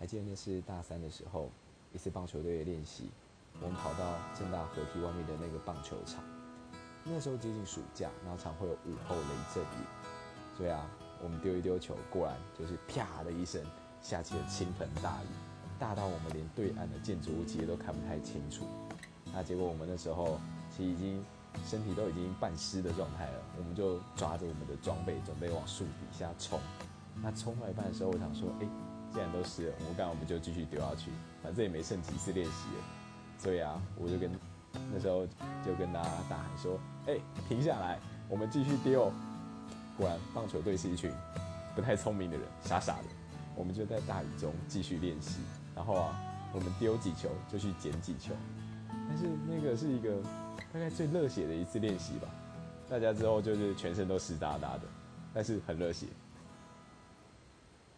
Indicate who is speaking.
Speaker 1: 还记得那是大三的时候，一次棒球队的练习，我们跑到正大河堤外面的那个棒球场。那时候接近暑假，然后常会有午后雷阵雨，所以啊，我们丢一丢球，果然就是啪的一声，下起了倾盆大雨，大到我们连对岸的建筑物其实都看不太清楚。那结果我们那时候其实已经身体都已经半湿的状态了，我们就抓着我们的装备准备往树底下冲。那冲到一半的时候，我想说，哎。既然都湿了，我刚我们就继续丢下去，反正也没剩几次练习了。所以啊，我就跟那时候就跟大家大喊说：“哎，停下来，我们继续丢。”果然，棒球队是一群不太聪明的人，傻傻的。我们就在大雨中继续练习。然后啊，我们丢几球就去捡几球。但是那个是一个大概最热血的一次练习吧。大家之后就是全身都湿哒哒的，但是很热血。